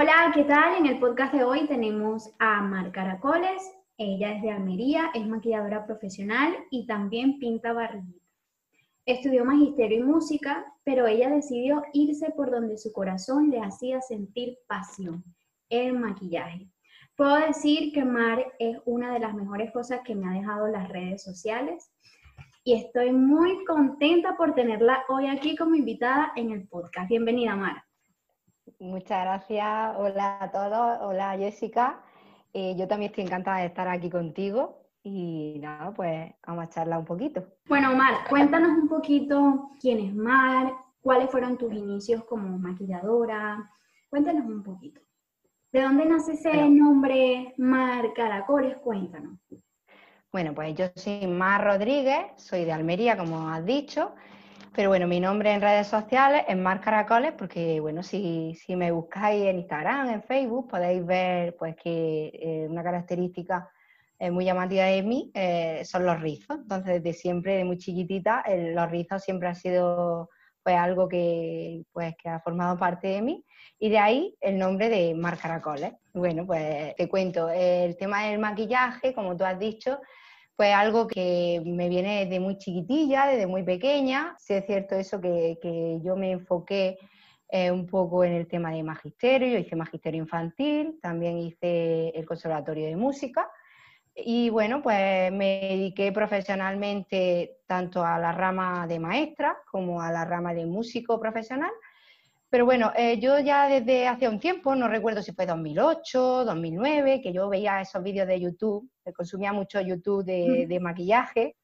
Hola, ¿qué tal? En el podcast de hoy tenemos a Mar Caracoles. Ella es de Almería, es maquilladora profesional y también pinta barriguita. Estudió magisterio y música, pero ella decidió irse por donde su corazón le hacía sentir pasión, el maquillaje. Puedo decir que Mar es una de las mejores cosas que me ha dejado las redes sociales y estoy muy contenta por tenerla hoy aquí como invitada en el podcast. Bienvenida, Mar. Muchas gracias. Hola a todos. Hola Jessica. Eh, yo también estoy encantada de estar aquí contigo y nada, pues vamos a charlar un poquito. Bueno, Mar, cuéntanos un poquito quién es Mar, cuáles fueron tus inicios como maquilladora. Cuéntanos un poquito. ¿De dónde nace ese nombre Mar Caracoles? Cuéntanos. Bueno, pues yo soy Mar Rodríguez, soy de Almería, como has dicho. Pero bueno, mi nombre en redes sociales es Mar Caracoles, porque bueno, si, si me buscáis en Instagram, en Facebook, podéis ver pues que eh, una característica eh, muy llamativa de mí eh, son los rizos. Entonces, desde siempre, de muy chiquitita, los rizos siempre han sido pues algo que, pues, que ha formado parte de mí. Y de ahí el nombre de Mar Caracoles. Bueno, pues te cuento, el tema del maquillaje, como tú has dicho, pues algo que me viene desde muy chiquitilla, desde muy pequeña. Sí es cierto eso que, yo me enfoqué eh, un poco en el tema de magisterio, yo hice magisterio infantil, también hice el conservatorio de música. Y bueno, pues me dediqué profesionalmente tanto a la rama de maestra como a la rama de músico profesional pero bueno, eh, yo ya desde hace un tiempo, no recuerdo si fue 2008, 2009, que yo veía esos vídeos de YouTube, consumía mucho YouTube de, maquillaje,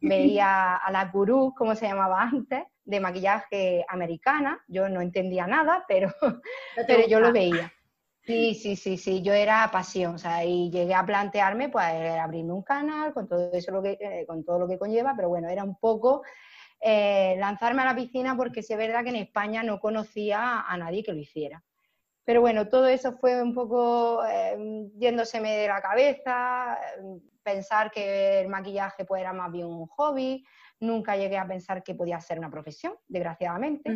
veía a la gurú, como se llamaba antes, de maquillaje americana, yo no entendía nada, pero, pero yo lo veía. Sí, sí, sí, sí, yo era pasión, o sea, y llegué a plantearme, pues, abrirme un canal con todo eso, lo que, eh, con todo lo que conlleva, pero bueno, era un poco eh, lanzarme a la piscina porque sí es verdad que en España no conocía a nadie que lo hiciera. Pero bueno, todo eso fue un poco eh, yéndoseme de la cabeza, eh, pensar que el maquillaje pues, era más bien un hobby, nunca llegué a pensar que podía ser una profesión, desgraciadamente,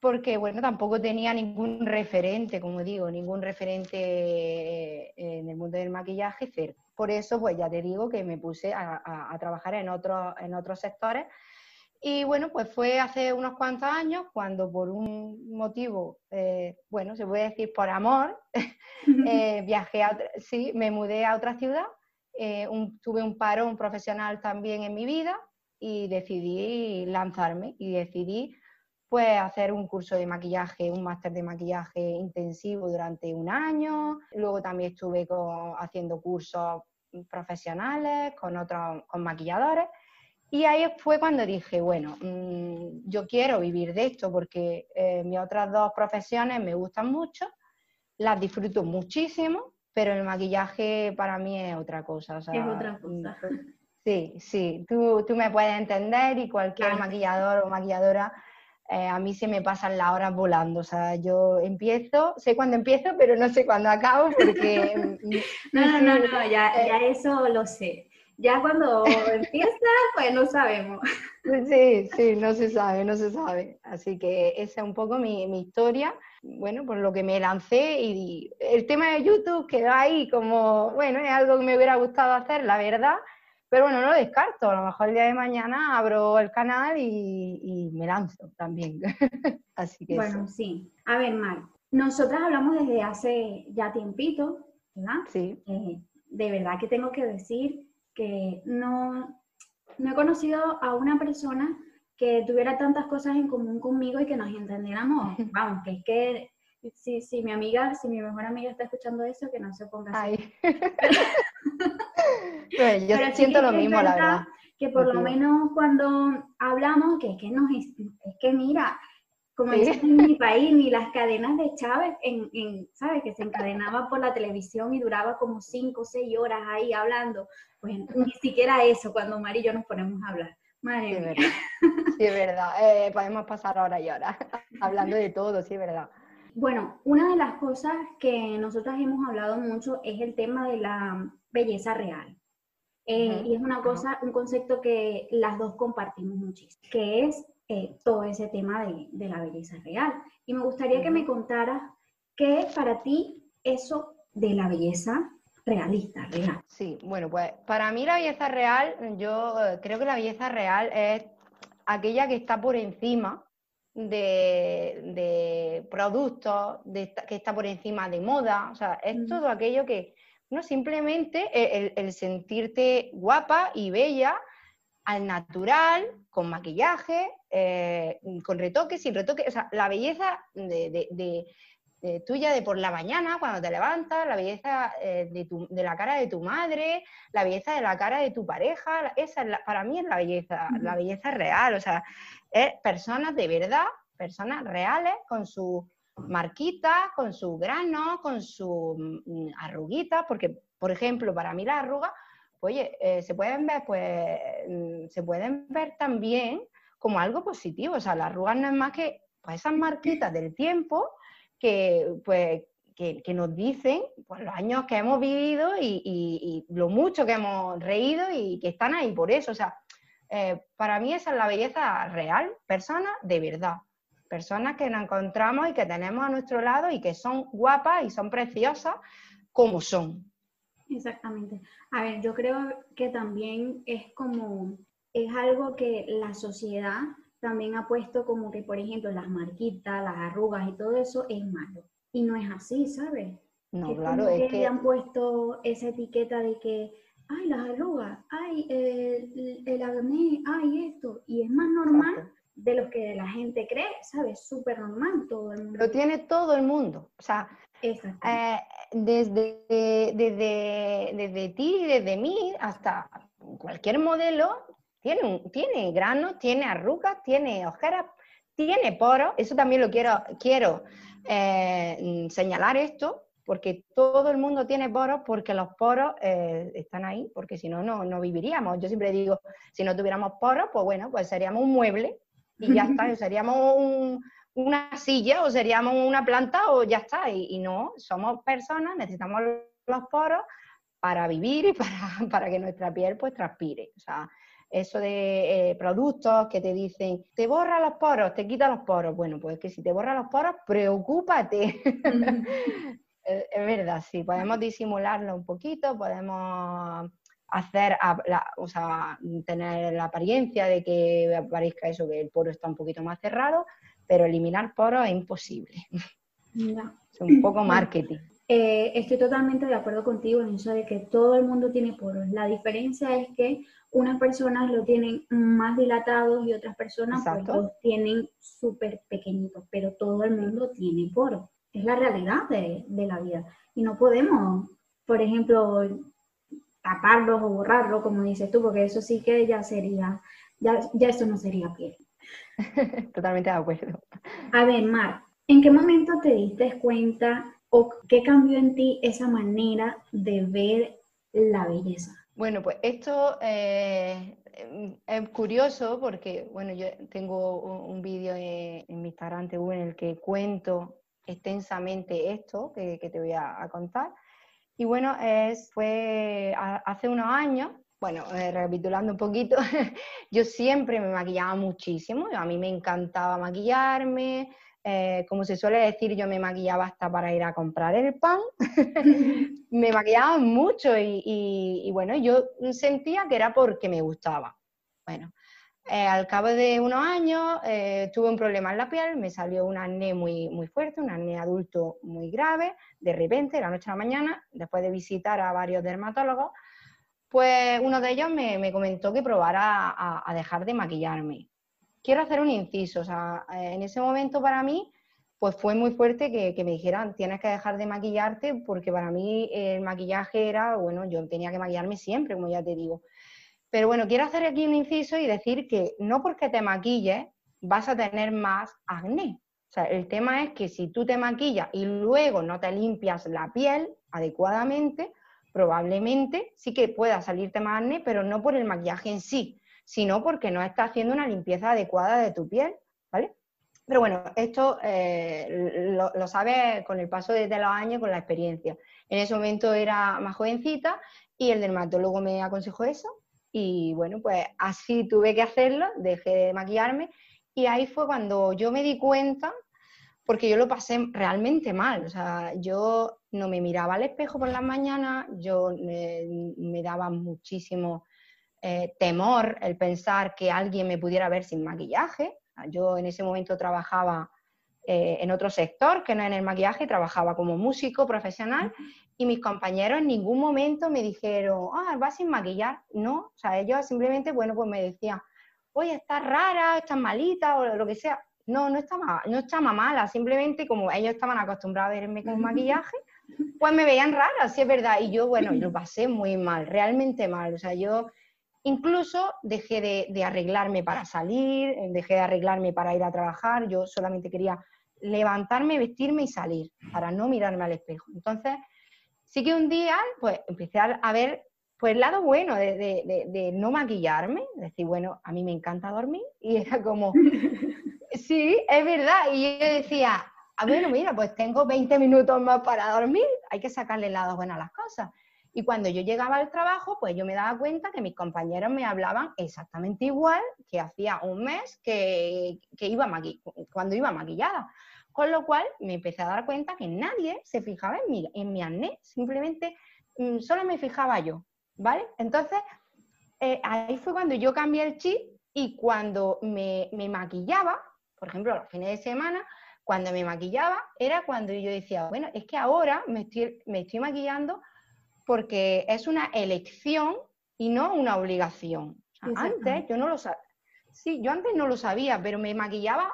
porque bueno, tampoco tenía ningún referente, como digo, ningún referente en el mundo del maquillaje Por eso, pues ya te digo que me puse a, trabajar en, en otros sectores y bueno, pues fue hace unos cuantos años cuando por un motivo, eh, bueno, se puede decir por amor, eh, viajé a, sí, me mudé a otra ciudad, eh, tuve un parón profesional también en mi vida y decidí lanzarme y decidí pues hacer un curso de maquillaje, un máster de maquillaje intensivo durante un año. Luego también estuve haciendo cursos profesionales con otros con maquilladores y ahí fue cuando dije, bueno, mm, yo quiero vivir de esto porque eh, mis otras dos profesiones me gustan mucho, las disfruto muchísimo, pero el maquillaje para mí es otra cosa. es otra cosa. Sí, sí, tú, tú me puedes entender y cualquier maquillador o maquilladora, eh, a mí se me pasan las horas volando. O sea, yo empiezo, sé cuándo empiezo, pero no sé cuándo acabo porque... no, no, no, no, ya, ya eso lo sé. Ya cuando empieza, pues no sabemos. Sí, sí, no se sabe, no se sabe. Así que esa es un poco mi, historia. Bueno, por lo que me lancé y el tema de YouTube quedó ahí como, bueno, es algo que me hubiera gustado hacer, la verdad. Pero bueno, no lo descarto. A lo mejor el día de mañana abro el canal y, me lanzo también. Así que. Bueno, sí. A ver, Mar, nosotras hablamos desde hace ya tiempito, ¿verdad? Sí. Eh, de verdad que tengo que decir que no, no he conocido a una persona que tuviera tantas cosas en común conmigo y que nos entendiéramos. Vamos, que es que si, si mi amiga, si mi mejor amiga está escuchando eso, que no se ponga así. yo siento lo mismo, la verdad. Que por lo menos cuando hablamos, que es que nos, es que mira, como en mi país, ni las cadenas de Chávez, en, en, ¿sabes? Que se encadenaba por la televisión y duraba como cinco o seis horas ahí hablando. Pues ni siquiera eso, cuando Mari y yo nos ponemos a hablar. Madre sí, Verdad. Sí, es verdad. Eh, podemos pasar ahora y ahora hablando de todo, sí, es verdad. Bueno, una de las cosas que nosotras hemos hablado mucho es el tema de la belleza real. Eh, y es una cosa, un concepto que las dos compartimos muchísimo, que es eh, todo ese tema de, la belleza real. Y me gustaría que me contaras ¿Qué es para ti eso de la belleza realista, real? Sí, bueno, pues para mí la belleza real, yo eh, creo que la belleza real es aquella que está por encima de, productos, que está por encima de moda, o sea, es todo aquello que, no simplemente el, sentirte guapa y bella al natural, con maquillaje, eh, con retoque, sin retoque, o sea, la belleza de, tuya de por la mañana, cuando te levantas, la belleza eh, de, la cara de tu madre, la belleza de la cara de tu pareja, esa para mí es la belleza, la belleza real, o sea, es personas de verdad, personas reales con su marquita, con su grano, con su mm, arruguita, porque, por ejemplo, para mí las arrugas, pues, oye, eh, se pueden ver, pues, mm, se pueden ver también como algo positivo, o sea, las arrugas no es más que pues, esas marquitas del tiempo que, pues, que, nos dicen pues, los años que hemos vivido y, lo mucho que hemos reído y que están ahí por eso. O sea, eh, para mí esa es la belleza real, persona de verdad. Personas que nos encontramos y que tenemos a nuestro lado y que son guapas y son preciosas como son. Exactamente. A ver, yo creo que también es como, es algo que la sociedad también ha puesto como que, por ejemplo, las marquitas, las arrugas y todo eso es malo. Y no es así, ¿sabes? No, claro, es que, han puesto esa etiqueta de que, ay, las arrugas, ay, el, el acné, ay, esto. Y es más normal de lo que la gente cree, ¿sabes? Súper normal todo el mundo. Lo tiene todo el mundo. O sea, eh, desde, desde, desde ti, desde mí, hasta cualquier modelo, tiene, tiene granos, tiene arrugas, tiene ojeras, tiene poros. Eso también lo quiero, quiero eh, señalar esto, porque todo el mundo tiene poros, porque los poros eh, están ahí, porque si no, no viviríamos. Yo siempre digo, si no tuviéramos poros, pues bueno, pues seríamos un mueble y ya está, seríamos una silla o seríamos una planta o ya está. Y, y, no, somos personas, necesitamos los poros para vivir y para, para que nuestra piel pues transpire. O sea, eso de eh, productos que te dicen, te borra los poros, te quita los poros. Bueno, pues que si te borra los poros, preocúpate. es, verdad, sí, podemos disimularlo un poquito, podemos hacer, o sea, tener la apariencia de que parezca eso, que el poro está un poquito más cerrado, pero eliminar poros es imposible. Es un poco marketing. Eh, estoy totalmente de acuerdo contigo en eso de que todo el mundo tiene poros. La diferencia es que unas personas lo tienen más dilatados y otras personas pues, los tienen súper pequeñitos, pero todo el mundo tiene poros. Es la realidad de, la vida. Y no podemos, por ejemplo, taparlos o borrarlos, como dices tú, porque eso sí que ya sería, ya, ya eso no sería piel. Totalmente de acuerdo. A ver, Mar, ¿en qué momento te diste cuenta ¿O qué cambió en ti esa manera de ver la belleza? Bueno, pues esto eh, es curioso porque, bueno, yo tengo un, vídeo en, mi Instagram TV en el que cuento extensamente esto que, te voy a, contar. Y bueno, es, fue hace unos años, bueno, eh, recapitulando un poquito, yo siempre me maquillaba muchísimo, a mí me encantaba maquillarme, eh, como se suele decir, yo me maquillaba hasta para ir a comprar el pan, me maquillaba mucho y, bueno, yo sentía que era porque me gustaba. Bueno, eh, al cabo de unos años tuve un problema en la piel, me salió un acné muy, muy fuerte, un acné adulto muy grave, de repente, la noche a la mañana, después de visitar a varios dermatólogos, pues uno de ellos me, comentó que probara a dejar de maquillarme quiero hacer un inciso. O sea, eh, en ese momento para mí, pues fue muy fuerte que, me dijeran, tienes que dejar de maquillarte, porque para mí el maquillaje era, bueno, yo tenía que maquillarme siempre, como ya te digo. Pero bueno, quiero hacer aquí un inciso y decir que no porque te maquilles vas a tener más acné. O sea, el tema es que si tú te maquillas y luego no te limpias la piel adecuadamente, probablemente sí que pueda salirte más acné, pero no por el maquillaje en sí, sino porque no estás haciendo una limpieza adecuada de tu piel, ¿vale? Pero bueno, esto eh, lo, sabes con el paso de los años, con la experiencia. En ese momento era más jovencita y el dermatólogo me aconsejó eso y bueno, pues así tuve que hacerlo, dejé de maquillarme y ahí fue cuando yo me di cuenta porque yo lo pasé realmente mal. O sea, yo no me miraba al espejo por las mañanas, yo me daba muchísimo eh, temor el pensar que alguien me pudiera ver sin maquillaje. Yo en ese momento trabajaba eh, en otro sector que no en el maquillaje, trabajaba como músico profesional y mis compañeros en ningún momento me dijeron, ah, vas sin maquillar. No, o sea, ellos simplemente, bueno, pues me decían, oye, estás rara, estás malita o lo que sea. No, no estaba, no estaba mala, simplemente como ellos estaban acostumbrados a verme con maquillaje, pues me veían rara, sí es verdad. Y yo, bueno, lo pasé muy mal, realmente mal. O sea, yo Incluso dejé de, arreglarme para salir, dejé de arreglarme para ir a trabajar, yo solamente quería levantarme, vestirme y salir, para no mirarme al espejo. Entonces, sí que un día, pues, empecé a, ver pues el lado bueno de, no maquillarme, decir, bueno, a mí me encanta dormir, y era como, sí, es verdad, y yo decía, ah, bueno, mira, pues tengo 20 minutos más para dormir, hay que sacarle el lado bueno a las cosas. Y cuando yo llegaba al trabajo, pues yo me daba cuenta que mis compañeros me hablaban exactamente igual que hacía un mes que, iba cuando iba maquillada. Con lo cual me empecé a dar cuenta que nadie se fijaba en mi, en mi acné, simplemente mm, solo me fijaba yo, ¿vale? Entonces, eh, ahí fue cuando yo cambié el chip y cuando me, me maquillaba, por ejemplo, los fines de semana, cuando me maquillaba, era cuando yo decía, bueno, es que ahora me estoy, me estoy maquillando porque es una elección y no una obligación. antes yo no lo sabía. Sí, yo antes no lo sabía, pero me maquillaba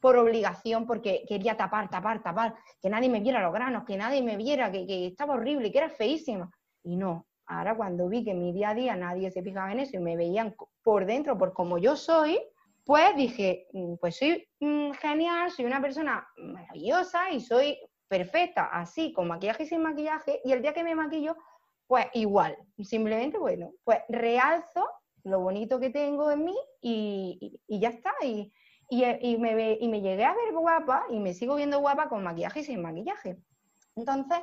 por obligación porque quería tapar, tapar, tapar, que nadie me viera los granos, que nadie me viera, que, estaba horrible, que era feísima. Y no, ahora cuando vi que en mi día a día nadie se fijaba en eso y me veían por dentro, por como yo soy, pues dije, mm, pues soy mm, genial, soy una persona maravillosa y soy perfecta, así, con maquillaje y sin maquillaje, y el día que me maquillo, pues igual, simplemente, bueno, pues realzo lo bonito que tengo en mí y, ya está. Y, me y me llegué a ver guapa y me sigo viendo guapa con maquillaje y sin maquillaje. Entonces,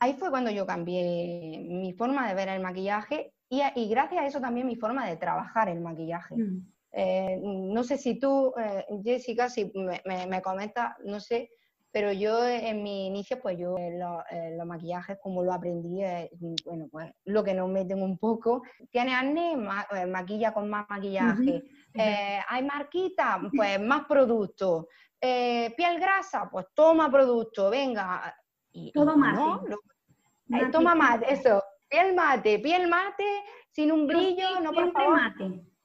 ahí fue cuando yo cambié mi forma de ver el maquillaje y, gracias a eso también mi forma de trabajar el maquillaje. Mm. Eh, no sé si tú, eh, Jessica, si me, me, me comentas, no sé, pero yo en mi inicio, pues yo los maquillajes, como lo aprendí, bueno, pues lo que nos meten un poco. Tiene acné, eh, maquilla con más maquillaje. Eh, hay marquita, pues más producto. Eh, piel grasa, pues toma producto, venga. Y, Todo mate. toma mate, eso. Piel mate, piel mate, sin un brillo, no por favor. mate.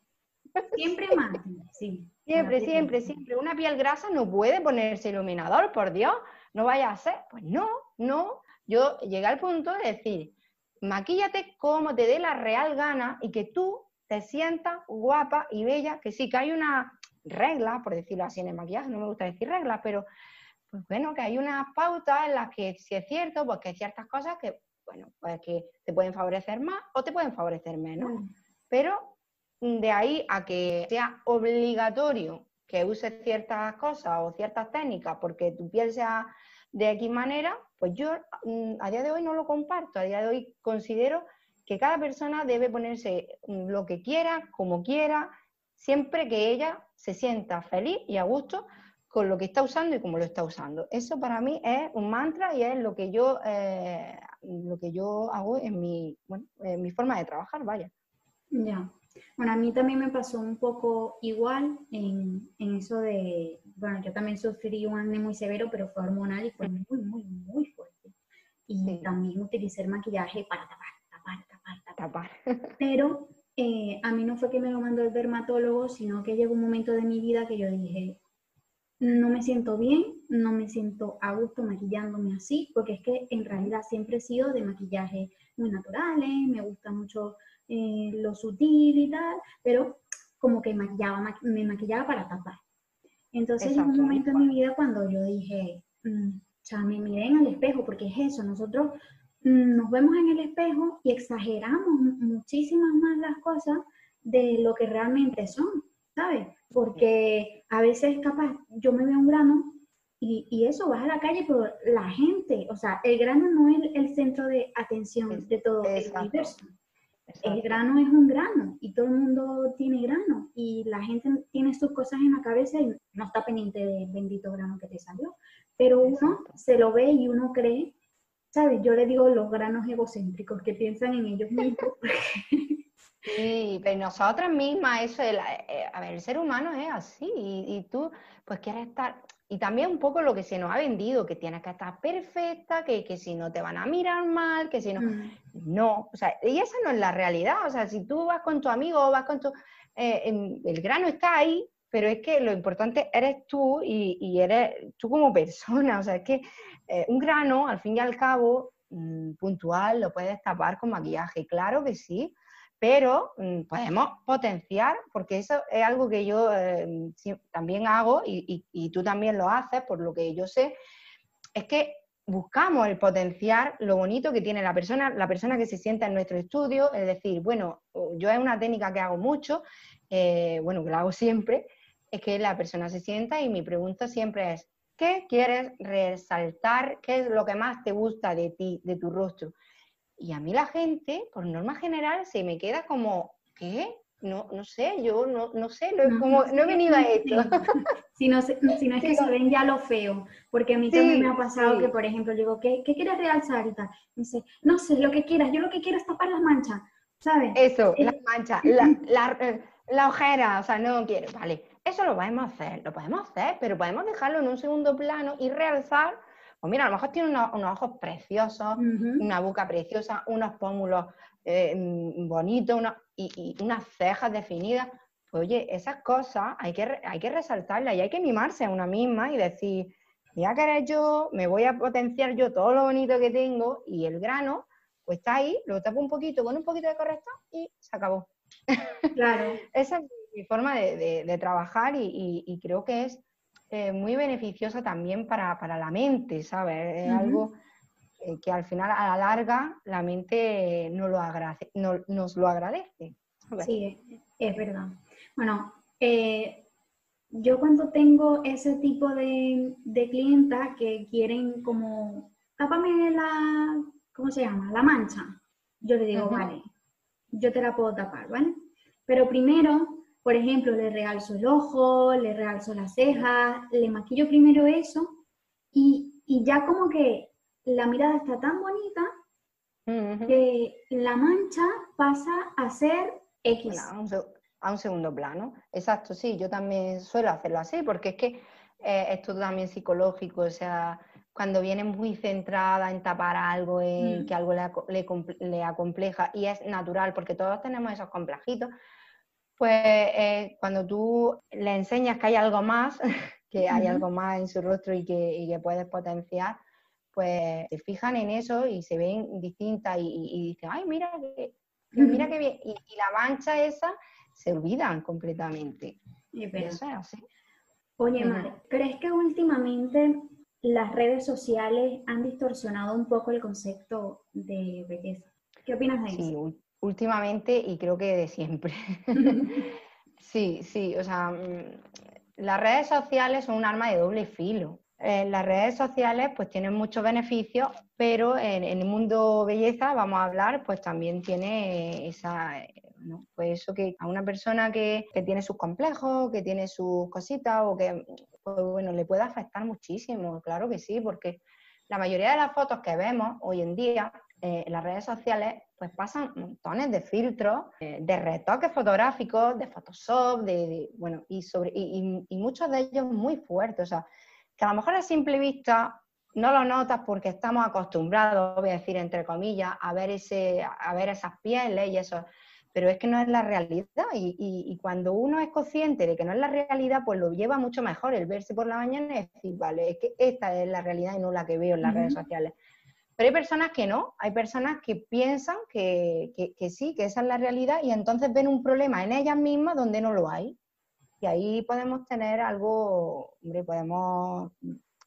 Siempre mate, sí. Siempre, siempre, siempre. Una piel grasa no puede ponerse iluminador, por Dios, no vaya a ser. Pues no, no. Yo llegué al punto de decir, maquíllate como te dé la real gana y que tú te sientas guapa y bella, que sí que hay una regla, por decirlo así en el maquillaje, no me gusta decir reglas, pero pues bueno, que hay unas pautas en las que si es cierto, pues que hay ciertas cosas que, bueno, pues que te pueden favorecer más o te pueden favorecer menos. Mm. Pero de ahí a que sea obligatorio que uses ciertas cosas o ciertas técnicas porque tu piel sea de X manera, pues yo mm, a día de hoy no lo comparto. A día de hoy considero que cada persona debe ponerse mm, lo que quiera, como quiera, siempre que ella se sienta feliz y a gusto con lo que está usando y como lo está usando. Eso para mí es un mantra y es lo que yo, eh, lo que yo hago en mi, en mi forma de trabajar, vaya. Ya. Bueno, a mí también me pasó un poco igual en, eso de, bueno, yo también sufrí un acné muy severo, pero fue hormonal y fue muy, muy, muy fuerte. Y también utilicé el maquillaje para tapar, tapar, tapar, tapar. Pero eh, a mí no fue que me lo mandó el dermatólogo, sino que llegó un momento de mi vida que yo dije, no me siento bien, no me siento a gusto maquillándome así, porque es que en realidad siempre he sido de maquillaje muy naturales, me gusta mucho eh, lo sutil y tal, pero como que maquillaba, me maquillaba para tapar. Entonces en un momento en mi vida cuando yo dije, mm, o sea, me miré en el espejo, porque es eso, nosotros mm, nos vemos en el espejo y exageramos muchísimas más las cosas de lo que realmente son, ¿sabes? Porque a veces capaz yo me veo un grano y, y, eso, vas a la calle, pero la gente, o sea, el grano no es el centro de atención de todo el universo. El grano es un grano y todo el mundo tiene grano y la gente tiene sus cosas en la cabeza y no está pendiente del bendito grano que te salió. Pero uno se lo ve y uno cree, ¿sabes? Yo le digo los granos egocéntricos que piensan en ellos mismos. Sí, pero nosotras mismas, eso, el, eh, a ver, el ser humano es así y, tú pues quieres estar, y también un poco lo que se nos ha vendido, que tienes que estar perfecta, que, que si no te van a mirar mal, que si no, mm. no, o sea, y esa no es la realidad, o sea, si tú vas con tu amigo, vas con tu, eh, el grano está ahí, pero es que lo importante eres tú y, eres tú como persona, o sea, es que eh, un grano, al fin y al cabo, mm, puntual, lo puedes tapar con maquillaje, claro que sí, pero mm, podemos potenciar, porque eso es algo que yo eh, también hago y, tú también lo haces, por lo que yo sé, es que buscamos el potenciar lo bonito que tiene la persona, la persona que se sienta en nuestro estudio, es decir, bueno, yo es una técnica que hago mucho, eh, bueno, que la hago siempre, es que la persona se sienta y mi pregunta siempre es, ¿qué quieres resaltar? ¿Qué es lo que más te gusta de ti, de tu rostro? Y a mí la gente, por norma general, se me queda como, ¿qué? No, no sé, yo no, no sé, no, como, no he venido a esto. Si no, si no es que se ven ya lo feo, porque a mí también me ha pasado que, por ejemplo, digo, ¿qué, ¿qué quieres realzar y tal? dice, no sé, lo que quieras, yo lo que quiero es tapar las manchas, ¿sabes? Eso, las manchas, la, la, eh, la, ojera, o sea, no quiero, vale, eso lo podemos hacer, lo podemos hacer, pero podemos dejarlo en un segundo plano y realzar pues mira, a lo mejor tiene unos, ojos preciosos, una boca preciosa, unos pómulos eh, mm, bonitos y, unas cejas definidas. Pues oye, esas cosas hay que, hay que resaltarlas y hay que mimarse a una misma y decir, voy a querer yo, me voy a potenciar yo todo lo bonito que tengo y el grano, pues está ahí, lo tapo un poquito con un poquito de corrector y se acabó. Claro. Esa es mi forma de, trabajar y creo que es eh, muy beneficiosa también para, la mente, ¿sabes? Es algo eh, que al final, a la larga, la mente no lo nos lo agradece. Sí, es verdad. Bueno, eh, yo cuando tengo ese tipo de, de clientas que quieren como, tápame la, ¿cómo se llama? La mancha. Yo le digo, vale, yo te la puedo tapar, ¿vale? Pero primero por ejemplo, le realzo el ojo, le realzo las cejas, le maquillo primero eso y, ya como que la mirada está tan bonita que la mancha pasa a ser X. a, un, segundo plano. Exacto, sí, yo también suelo hacerlo así porque es que eh, es todo también psicológico, o sea, cuando viene muy centrada en tapar algo, en mm. que algo le, le, le, acompleja y es natural porque todos tenemos esos complejitos, pues eh, cuando tú le enseñas que hay algo más, que hay algo más en su rostro y que, puedes potenciar, pues se fijan en eso y se ven distintas y, dicen, ay, mira que, mira qué bien. Y, la mancha esa se olvidan completamente. eso es así. Oye, Mare, ¿crees que últimamente las redes sociales han distorsionado un poco el concepto de belleza? ¿Qué opinas de eso? Últimamente y creo que de siempre. sí, sí, o sea, mm, las redes sociales son un arma de doble filo. Eh, las redes sociales pues tienen muchos beneficios, pero en, el mundo belleza, vamos a hablar, pues también tiene esa, ¿no? pues eso que a una persona que, que, tiene sus complejos, que tiene sus cositas o que, pues bueno, le puede afectar muchísimo, claro que sí, porque la mayoría de las fotos que vemos hoy en día eh, en las redes sociales pues pasan montones de filtros, eh, de retoques fotográficos, de Photoshop, de, bueno, y, sobre, y, muchos de ellos muy fuertes, o sea, que a lo mejor a simple vista no lo notas porque estamos acostumbrados, voy a decir entre comillas, a ver, ese, a ver esas pieles y eso, pero es que no es la realidad. Y, y, cuando uno es consciente de que no es la realidad, pues lo lleva mucho mejor el verse por la mañana y decir, vale, es que esta es la realidad y no la que veo en las redes sociales. Pero hay personas que no, hay personas que piensan que, sí, que esa es la realidad y entonces ven un problema en ellas mismas donde no lo hay. Y ahí podemos tener algo, hombre, podemos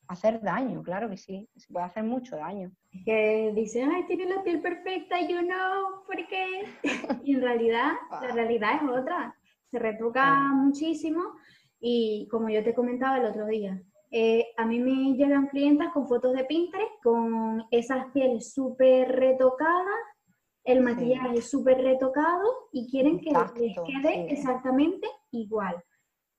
hacer daño, claro que sí, se puede hacer mucho daño. Que dicen, ay, tiene la piel perfecta, yo no, ¿por qué? y en realidad, la ah. realidad es otra, se retruca muchísimo y como yo te comentaba el otro día, eh, a mí me llegan clientas con fotos de Pinterest, con esas pieles súper retocadas el maquillaje súper retocado y quieren que les quede exactamente igual.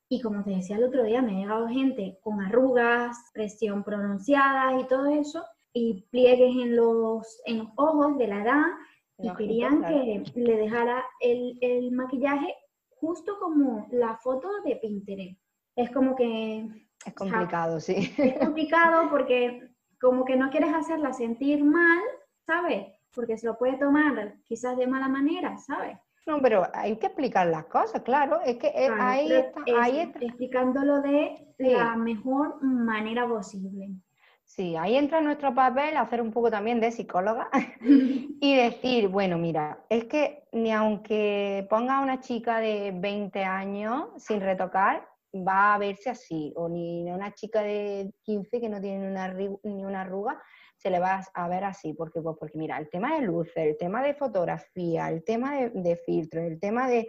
Y como te decía el otro día, me ha llegado gente con arrugas, presión pronunciada y todo eso, y pliegues en los, en los ojos de la edad, y querían que le dejara el, el maquillaje justo como la foto de Pinterest. Es como que... Es complicado, sí. Es complicado porque como que no quieres hacerla sentir mal, ¿sabes? Porque se lo puede tomar quizás de mala manera, ¿sabes? No, pero hay que explicar las cosas, claro. Es que eh, ahí, está, ahí Explicándolo de la mejor manera posible. Sí, ahí entra nuestro papel hacer un poco también de psicóloga y decir, bueno, mira, es que ni aunque ponga a una chica de 20 años sin retocar, va a verse así, o ni una chica de 15 que no tiene una, ni una arruga se le va a ver así, porque, pues, porque mira, el tema de luces, el tema de fotografía, el tema de, de filtros, el tema de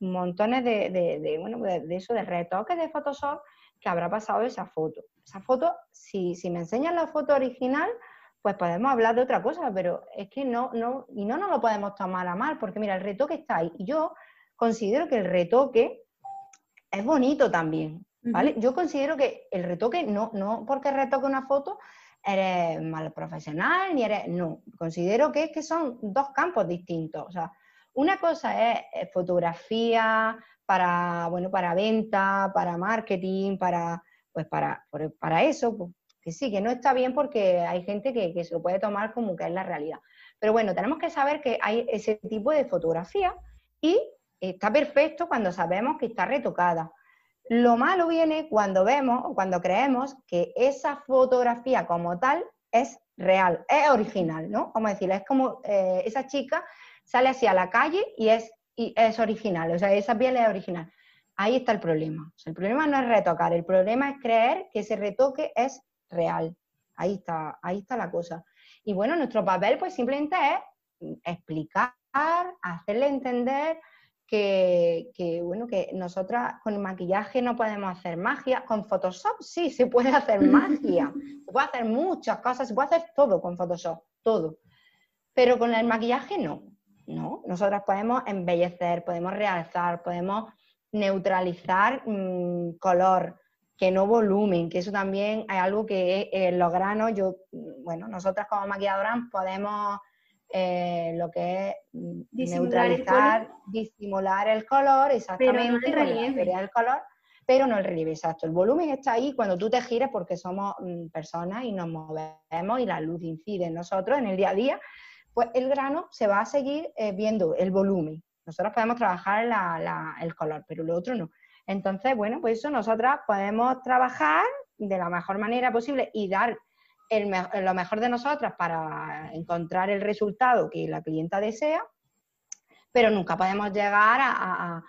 montones de, de, bueno, de, eso, de retoques de Photoshop, que habrá pasado esa foto. Esa foto, si, si me enseñan la foto original, pues podemos hablar de otra cosa, pero es que no, no, y no nos lo podemos tomar a mal, porque mira, el retoque está ahí. Y yo considero que el retoque es bonito también, ¿vale? Yo considero que el retoque, no, no porque retoque una foto, eres mal profesional, ni eres, no, considero que es que son dos campos distintos, o sea, una cosa es eh, fotografía para, bueno, para venta, para marketing, para, pues para, para eso, pues, que sí, que no está bien porque hay gente que, que se lo puede tomar como que es la realidad. Pero bueno, tenemos que saber que hay ese tipo de fotografía y está perfecto cuando sabemos que está retocada. Lo malo viene cuando vemos o cuando creemos que esa fotografía como tal es real, es original, ¿no? Como decir, es como eh, esa chica sale así a la calle y es, es original, o sea, esa piel es original. Ahí está el problema. el problema no es retocar, el problema es creer que ese retoque es real. Ahí está, ahí está la cosa. Y bueno, nuestro papel pues simplemente es explicar, hacerle entender que, bueno, que nosotras con el maquillaje no podemos hacer magia, con Photoshop sí se puede hacer magia, se puede hacer muchas cosas, se puede hacer todo con Photoshop, todo. Pero con el maquillaje no, no. Nosotras podemos embellecer, podemos realzar, podemos neutralizar mm, color, que no volumen, que eso también es algo que en los granos, yo, bueno, nosotras como maquilladoras podemos eh, lo que es mm, neutralizar, disimular el color, exactamente, pero no el, color, pero no el relieve, exacto. El volumen está ahí cuando tú te gires porque somos mm, personas y nos movemos y la luz incide en nosotros en el día a día, pues el grano se va a seguir eh, viendo el volumen. Nosotros podemos trabajar el color, pero lo otro no. Entonces, bueno, pues eso nosotras podemos trabajar de la mejor manera posible y dar lo mejor de nosotras para encontrar el resultado que la clienta desea, pero nunca podemos llegar a,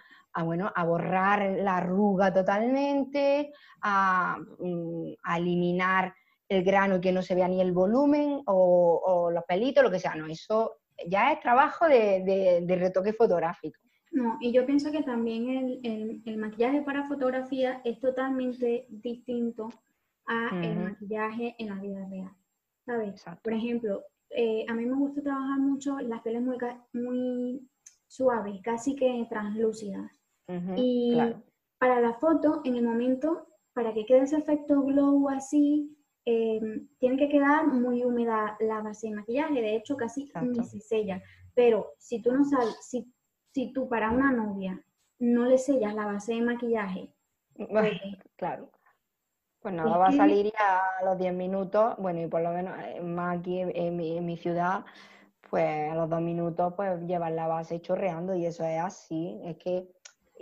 bueno, a borrar la arruga totalmente, a, mm, eliminar el grano y que no se vea ni el volumen o, los pelitos, lo que sea. No, eso ya es trabajo de, retoque fotográfico. No, y yo pienso que también el, el, maquillaje para fotografía es totalmente distinto a el maquillaje en la vida real, ¿sabes? Por ejemplo, eh, a mí me gusta trabajar mucho las pieles muy, muy suaves, casi que translúcidas. y para la foto, en el momento, para que quede ese efecto glow así, em, tiene que quedar muy húmeda la base de maquillaje, de hecho casi ni se sella. Pero si tú no sabes, si, si tú para una novia no le sellas la base de maquillaje, pues, claro. Pues nada, va a salir ya a los 10 minutos, bueno, y por lo menos eh, más aquí en mi, ciudad, pues a los dos minutos pues llevan la base chorreando y eso es así, es que,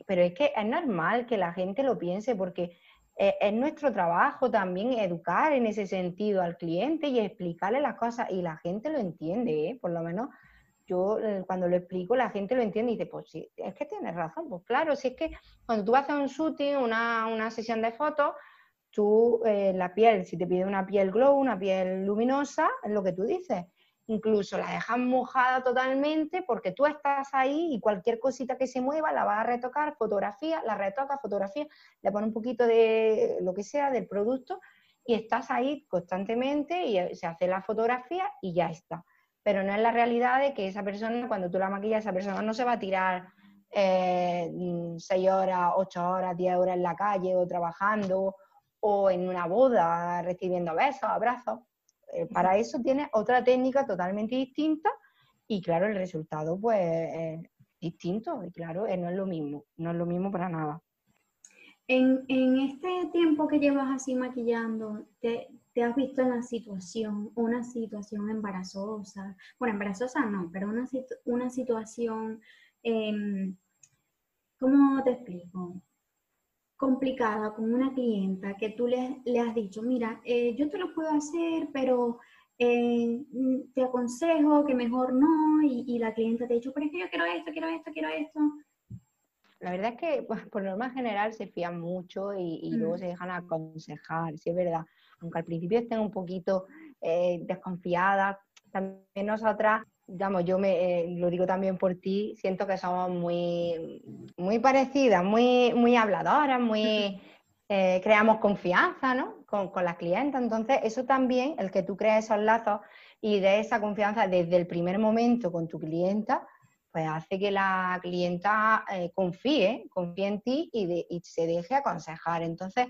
pero es que es normal que la gente lo piense porque es, es nuestro trabajo también educar en ese sentido al cliente y explicarle las cosas y la gente lo entiende, ¿eh? por lo menos yo eh, cuando lo explico la gente lo entiende y dice, pues sí, es que tienes razón, pues claro, si es que cuando tú hacer un shooting, una, una sesión de fotos, tú, eh, la piel, si te pide una piel glow, una piel luminosa, es lo que tú dices. Incluso la dejas mojada totalmente porque tú estás ahí y cualquier cosita que se mueva la vas a retocar, fotografía, la retoca, fotografía, le pone un poquito de lo que sea del producto y estás ahí constantemente y se hace la fotografía y ya está. pero no es la realidad de que esa persona, cuando tú la maquillas, esa persona no se va a tirar eh, seis horas, ocho horas, diez horas en la calle o trabajando o en una boda recibiendo besos, abrazos. Eh, para eso tiene otra técnica totalmente distinta y claro, el resultado pues es distinto y claro, eh, no es lo mismo, no es lo mismo para nada. En, este tiempo que llevas así maquillando, te, has visto en la situación, una situación embarazosa, bueno, embarazosa no, pero una, una situación, em, ¿cómo te explico? Complicada con una clienta que tú le, le has dicho, mira, eh, yo te lo puedo hacer, pero eh, mm, te aconsejo que mejor no, y, la clienta te ha dicho, pero es que yo quiero esto, quiero esto, quiero esto. La verdad es que pues, por norma general se fían mucho y, luego mm. se dejan aconsejar, sí es verdad. Aunque al principio estén un poquito eh, desconfiadas, también nosotras digamos, yo me eh, lo digo también por ti, siento que somos muy, muy parecidas, muy, muy habladoras, muy eh, creamos confianza ¿no? con, con las clientes. Entonces, eso también, el que tú creas esos lazos y de esa confianza desde el primer momento con tu clienta, pues hace que la clienta eh, confíe, confíe en ti y, y, se deje aconsejar. Entonces,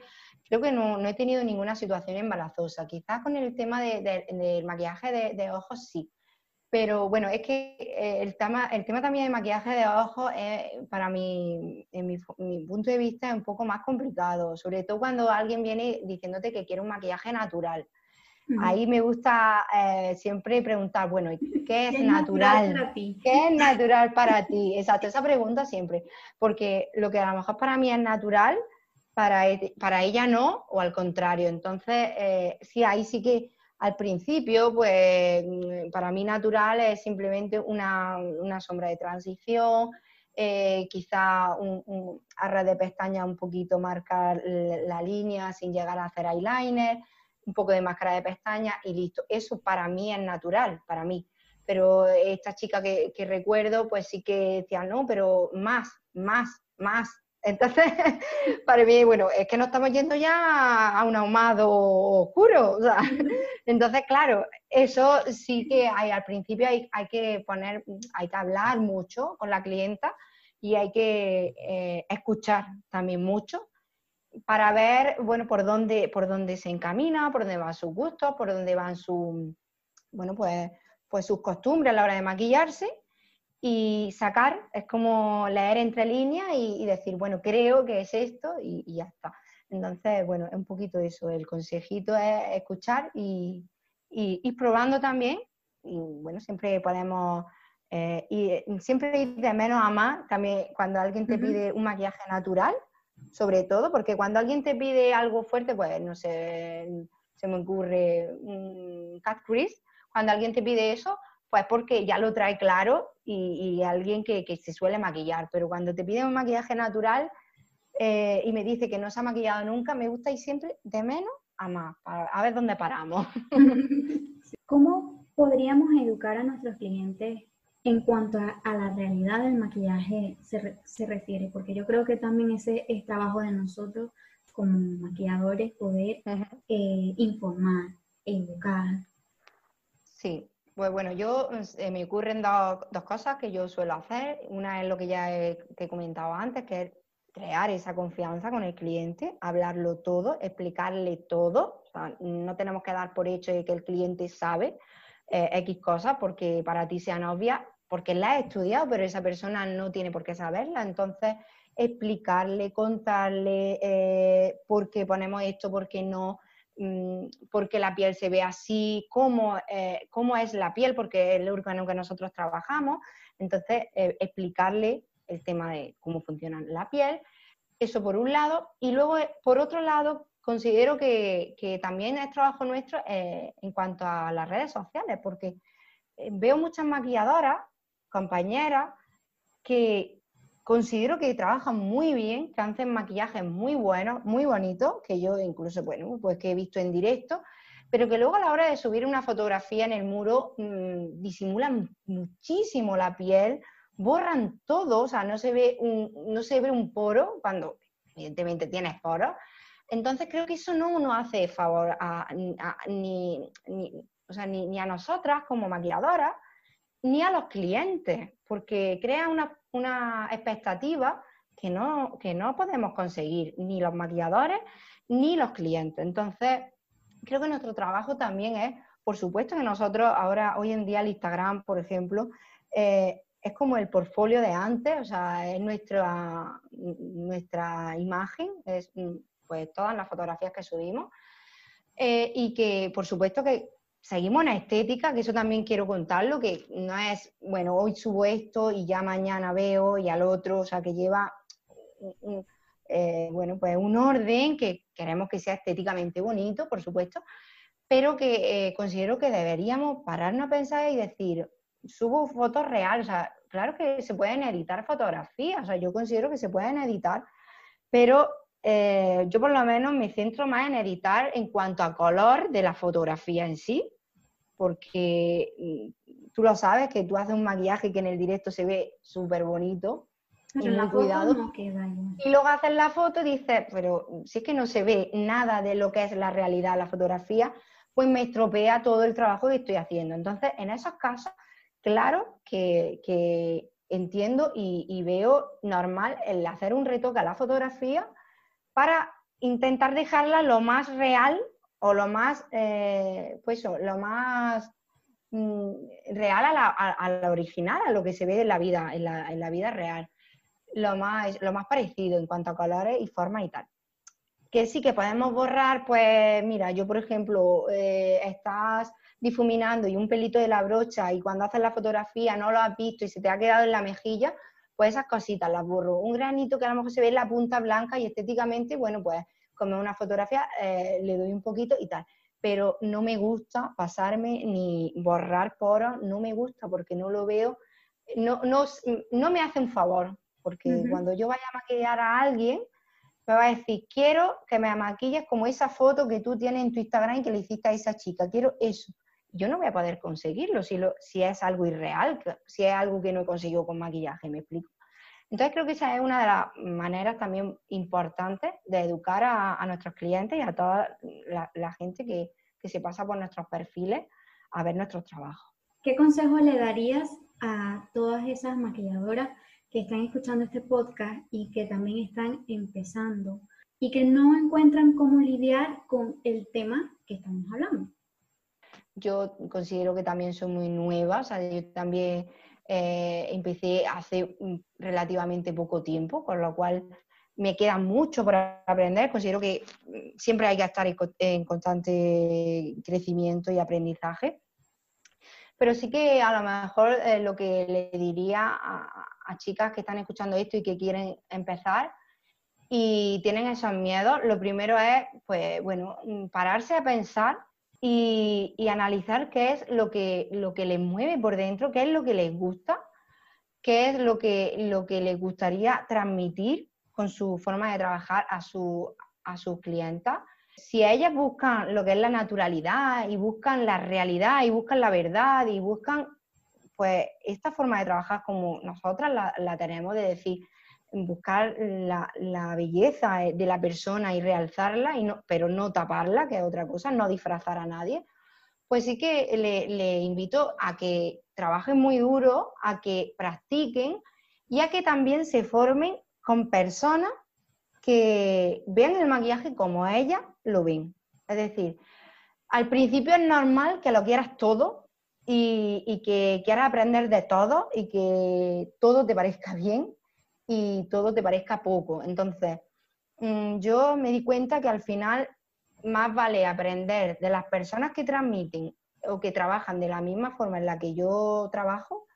creo que no, no, he tenido ninguna situación embarazosa. Quizás con el tema de, del maquillaje de ojos sí pero bueno, es que eh, el tema, el tema también de maquillaje de ojos, para mí, en mi, punto de vista, es un poco más complicado, sobre todo cuando alguien viene diciéndote que quiere un maquillaje natural. Ahí me gusta eh, siempre preguntar, bueno, ¿qué es natural? ¿Qué es natural para ti? Exacto, esa pregunta siempre, porque lo que a lo mejor para mí es natural, para, e, para ella no, o al contrario. Entonces, eh, sí, ahí sí que al principio, pues mm, para mí natural es simplemente una, sombra de transición, eh, quizá un, un, arra de pestaña un poquito marcar la línea sin llegar a hacer eyeliner, un poco de máscara de pestaña y listo. Eso para mí es natural, para mí. Pero esta chica que, que recuerdo, pues sí que decía, no, pero más, más, más, entonces, para mí, bueno, es que no estamos yendo ya a un ahumado oscuro. entonces, claro, eso sí que hay, al principio hay, que poner, hay que hablar mucho con la clienta y hay que eh, escuchar también mucho para ver, bueno, por dónde, por dónde se encamina, por dónde van sus gustos, por dónde van su, bueno, pues, pues sus costumbres a la hora de maquillarse y sacar, es como leer entre líneas y, decir, bueno, creo que es esto y, ya está. Entonces, bueno, es un poquito eso, el consejito es escuchar y, ir probando también. Y bueno, siempre podemos eh, y siempre ir de menos a más, también cuando alguien te pide un maquillaje natural, sobre todo, porque cuando alguien te pide algo fuerte, pues no sé, se me ocurre un cat crease, cuando alguien te pide eso, pues porque ya lo trae claro y, alguien que, se suele maquillar. Pero cuando te piden un maquillaje natural eh, y me dice que no se ha maquillado nunca, me gusta ir siempre de menos a más, a ver dónde paramos. ¿Cómo podríamos educar a nuestros clientes en cuanto a, la realidad del maquillaje se, refiere? Porque yo creo que también ese es trabajo de nosotros como maquilladores, poder eh, informar, educar. Sí, pues bueno, yo eh, me ocurren dos, cosas que yo suelo hacer. Una es lo que ya he, te he comentado antes, que es crear esa confianza con el cliente, hablarlo todo, explicarle todo. no tenemos que dar por hecho de que el cliente sabe eh, X cosas porque para ti sean obvias, porque la has estudiado, pero esa persona no tiene por qué saberla. Entonces, explicarle, contarle eh, por qué ponemos esto, por qué no, por qué la piel se ve así, cómo, eh, cómo es la piel, porque es el órgano que nosotros trabajamos. Entonces, eh, explicarle el tema de cómo funciona la piel, eso por un lado. Y luego, eh, por otro lado, considero que, que también es trabajo nuestro en cuanto a las redes sociales, porque veo muchas maquilladoras, compañeras, que Considero que trabajan muy bien, que hacen maquillajes muy buenos, muy bonitos, que yo incluso, bueno, pues que he visto en directo, pero que luego a la hora de subir una fotografía en el muro mmm, disimulan muchísimo la piel, borran todo, o sea, no se ve un, no se ve un poro cuando evidentemente tienes poros. Entonces creo que eso no nos hace favor a, ni, o sea, ni, ni a nosotras como maquilladoras, ni a los clientes, porque crea una, una expectativa que no, que no podemos conseguir, ni los maquilladores ni los clientes. Entonces, creo que nuestro trabajo también es, por supuesto que nosotros ahora, hoy en día, el Instagram, por ejemplo, eh, es como el portfolio de antes, o sea, es nuestra, nuestra imagen, es pues todas las fotografías que subimos. Eh, y que, por supuesto, que seguimos una estética, que eso también quiero contarlo, que no es, bueno, hoy subo esto y ya mañana veo y al otro, o sea, que lleva eh, bueno, pues un orden que queremos que sea estéticamente bonito, por supuesto, pero que eh, considero que deberíamos pararnos a pensar y decir, subo fotos reales, o sea, claro que se pueden editar fotografías, o sea, yo considero que se pueden editar, pero eh, yo por lo menos me centro más en editar en cuanto a color de la fotografía en sí, porque mm, tú lo sabes que tú haces un maquillaje que en el directo se ve súper bonito, pero cuidado. Y luego haces la foto y dices, pero si es que no se ve nada de lo que es la realidad, la fotografía, pues me estropea todo el trabajo que estoy haciendo. Entonces, en esos casos, claro que, entiendo y, veo normal el hacer un retoque a la fotografía para intentar dejarla lo más real o lo más, eh, pues lo más mm, real a la, original, a lo que se ve en la vida, en la vida real lo más, lo más parecido en cuanto a colores y formas y tal. Que sí que podemos borrar, pues mira, yo por ejemplo, eh, estás difuminando y un pelito de la brocha y cuando haces la fotografía no lo has visto y se te ha quedado en la mejilla, pues esas cositas las borro. Un granito que a lo mejor se ve en la punta blanca y estéticamente, bueno, pues como una fotografía eh, le doy un poquito y tal. Pero no me gusta pasarme ni borrar poros, no me gusta porque no lo veo, no, no, no me hace un favor porque cuando yo vaya a maquillar a alguien, me va a decir, quiero que me maquilles como esa foto que tú tienes en tu Instagram y que le hiciste a esa chica, quiero eso. Yo no voy a poder conseguirlo si, lo, si es algo irreal, si es algo que no he conseguido con maquillaje, me explico. Entonces creo que esa es una de las maneras también importantes de educar a, nuestros clientes y a toda la, gente que, que se pasa por nuestros perfiles a ver nuestros trabajos. ¿Qué consejo le darías a todas esas maquilladoras que están escuchando este podcast y que también están empezando y que no encuentran cómo lidiar con el tema que estamos hablando. Yo considero que también soy muy nueva, o sea, yo también eh, empecé hace relativamente poco tiempo, con lo cual me queda mucho por aprender. Considero que siempre hay que estar en constante crecimiento y aprendizaje. Pero sí que a lo mejor eh, lo que le diría a, chicas que están escuchando esto y que quieren empezar y tienen esos miedos, lo primero es, pues, bueno, mm, pararse a pensar y, analizar qué es lo que, lo que les mueve por dentro, qué es lo que les gusta, qué es lo que, lo que les gustaría transmitir con su forma de trabajar a, su, a sus clientas. Si ellas buscan lo que es la naturalidad y buscan la realidad y buscan la verdad y buscan, pues esta forma de trabajar como nosotras la, tenemos, de decir, buscar la, belleza de la persona y realzarla, y no, pero no taparla, que es otra cosa, no disfrazar a nadie, pues sí que le, invito a que trabajen muy duro, a que practiquen y a que también se formen con personas que vean el maquillaje como ella lo ven. Es decir, al principio es normal que lo quieras todo y, que quieras aprender de todo y que todo te parezca bien y todo te parezca poco. Entonces, mm, yo me di cuenta que al final más vale aprender de las personas que transmiten o que trabajan de la misma forma en la que yo trabajo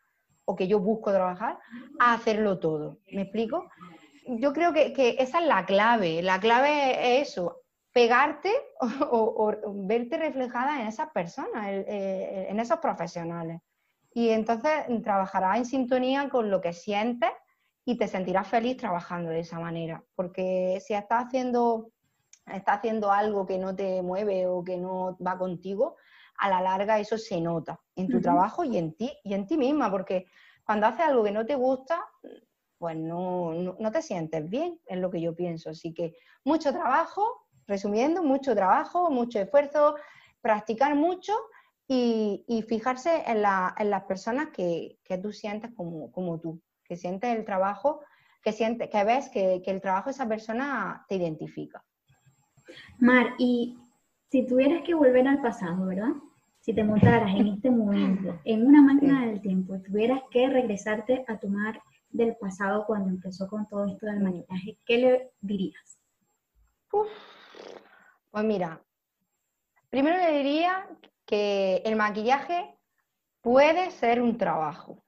o que yo busco trabajar, a hacerlo todo. ¿Me explico? Yo creo que, que esa es la clave. La clave es eso, pegarte o, verte reflejada en esas personas, eh, en esos profesionales. Y entonces trabajarás en sintonía con lo que sientes y te sentirás feliz trabajando de esa manera. Porque si estás haciendo, estás haciendo algo que no te mueve o que no va contigo, a la larga eso se nota en tu trabajo y en ti y en ti misma, porque cuando haces algo que no te gusta, pues no, no te sientes bien, es lo que yo pienso. Así que mucho trabajo, resumiendo, mucho trabajo, mucho esfuerzo, practicar mucho y, fijarse en, las personas que, tú sientes como, tú, que sientes el trabajo, que, sientes, que ves que, el trabajo de esa persona te identifica. Mar, y si tuvieras que volver al pasado, ¿verdad? Si te montaras en este momento, en una máquina del tiempo, tuvieras que regresarte a tomar del pasado cuando empezó con todo esto del maquillaje, ¿qué le dirías? Pues mira, primero le diría que el maquillaje puede ser un trabajo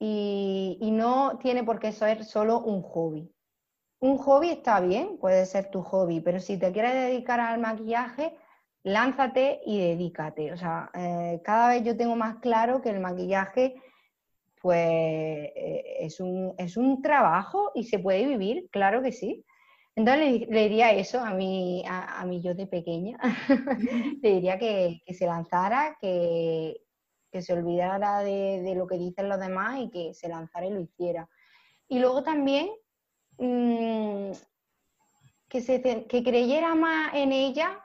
y, no tiene por qué ser solo un hobby. Un hobby está bien, puede ser tu hobby, pero si te quieres dedicar al maquillaje, lánzate y dedícate. O sea, eh, cada vez yo tengo más claro que el maquillaje pues eh, es, un, es un trabajo y se puede vivir, claro que sí. Entonces le, diría eso a mí, a, mí yo de pequeña. le diría que, se lanzara, que, se olvidara de, lo que dicen los demás y que se lanzara y lo hiciera. Y luego también mm, que, se, que creyera más en ella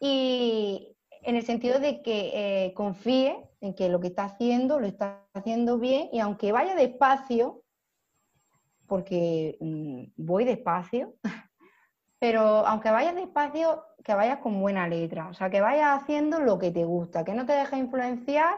y en el sentido de que eh, confíe en que lo que está haciendo lo está haciendo bien y aunque vaya despacio, porque mm, voy despacio, pero aunque vayas despacio, que vayas con buena letra, o sea, que vayas haciendo lo que te gusta, que no te dejes influenciar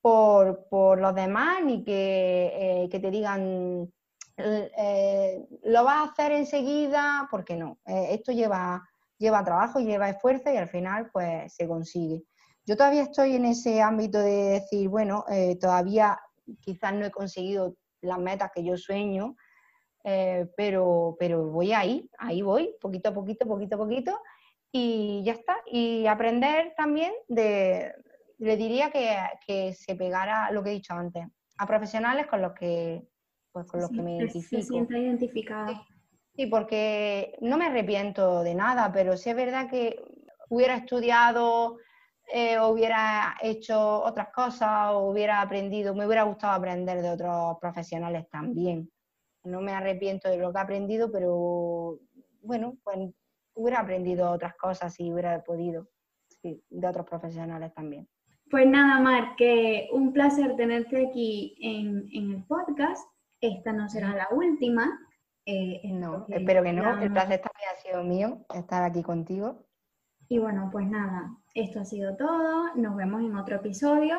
por, los demás ni que, eh, te digan eh, lo vas a hacer enseguida, porque no, eh, esto lleva, lleva trabajo, lleva esfuerzo y al final pues se consigue. Yo todavía estoy en ese ámbito de decir, bueno, todavía quizás no he conseguido las metas que yo sueño, pero, pero voy ahí, ahí voy, poquito a poquito, poquito a poquito, y ya está. Y aprender también de, le diría que, se pegara lo que he dicho antes, a profesionales con los que, pues, con los que me identifico. Se sienta identificada. Sí, porque no me arrepiento de nada, pero sí es verdad que hubiera estudiado, eh, hubiera hecho otras cosas, o hubiera aprendido, me hubiera gustado aprender de otros profesionales también no me arrepiento de lo que he aprendido, pero bueno, pues hubiera aprendido otras cosas y hubiera podido, de otros profesionales también. Pues nada, Mar, que un placer tenerte aquí en, el podcast. Esta no será la última. Eh, no, espero que no. El placer también ha sido mío estar aquí contigo. Y bueno, pues nada, esto ha sido todo. Nos vemos en otro episodio.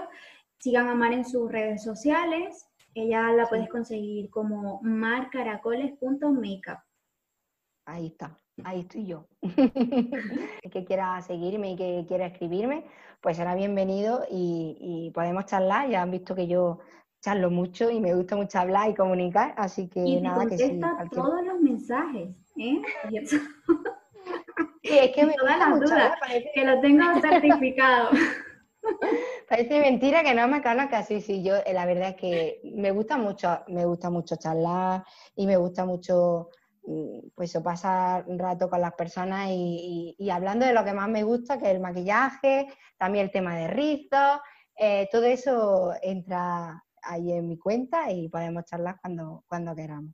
Sigan a Mar en sus redes sociales. Ella la puedes conseguir como marcaracoles.makeup. Ahí está, ahí estoy yo. el que quiera seguirme y que quiera escribirme, pues será bienvenido y, podemos charlar. Ya han visto que yo charlo mucho y me gusta mucho hablar y comunicar, así que y nada que sí. todos los mensajes, ¿eh? Sí, es que me da las dudas, que lo tengo certificado. Parece mentira que no me cala casi, sí, yo eh, la verdad es que me gusta mucho, me gusta mucho charlar y me gusta mucho pues pasar un rato con las personas y, hablando de lo que más me gusta, que es el maquillaje, también el tema de rizos, eh, todo eso entra ahí en mi cuenta y podemos charlar cuando, cuando queramos.